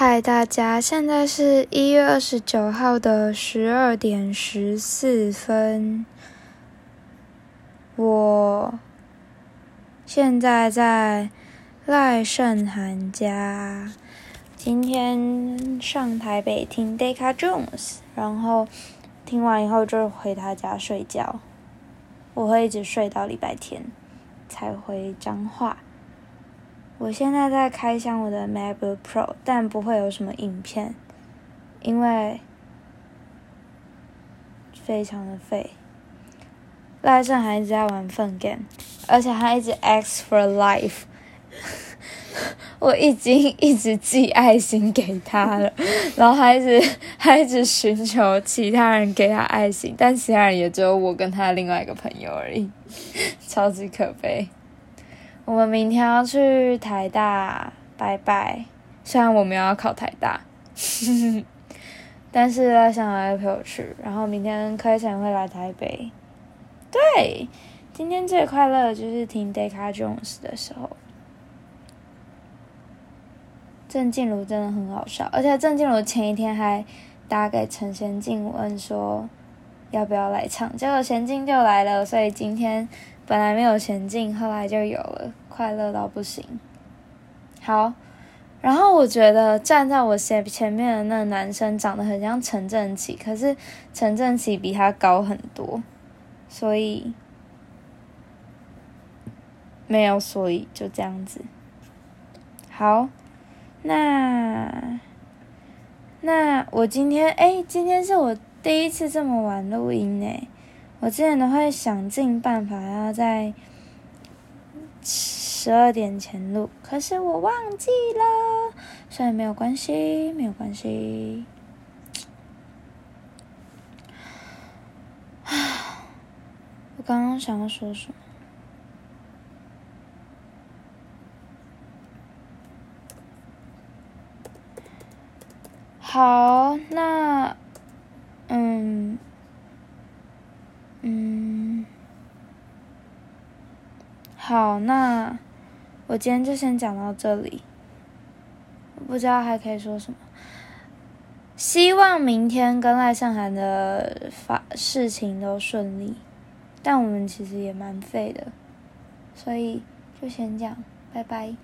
嗨，大家，现在是一月二十九号的十二点十四分。我现在在赖胜涵家，今天上台北听 Decca Jones，然后听完以后就回他家睡觉。我会一直睡到礼拜天才回彰化。我现在在开箱我的 MacBook Pro，但不会有什么影片，因为非常的废。赖胜还一直在玩粪 game，而且还一直 X for life。我已经一直寄爱心给他了，然后还一直还一直寻求其他人给他爱心，但其他人也只有我跟他另外一个朋友而已，超级可悲。我们明天要去台大拜拜，虽然我们要考台大，但是他想来陪我去。然后明天开晨会来台北。对，今天最快乐的就是听 Deca Jones 的时候。郑静茹真的很好笑，而且郑静茹前一天还打给陈贤静问说要不要来唱，结果贤静就来了，所以今天。本来没有前进，后来就有了，快乐到不行。好，然后我觉得站在我前前面的那个男生长得很像陈正奇，可是陈正奇比他高很多，所以没有，所以就这样子。好，那那我今天哎，今天是我第一次这么晚录音呢。我之前都会想尽办法要在十二点前录，可是我忘记了，所以没有关系，没有关系。啊，我刚刚想要说什么？好，那，嗯。嗯，好，那我今天就先讲到这里。不知道还可以说什么。希望明天跟赖胜涵的发事情都顺利，但我们其实也蛮废的，所以就先讲，拜拜。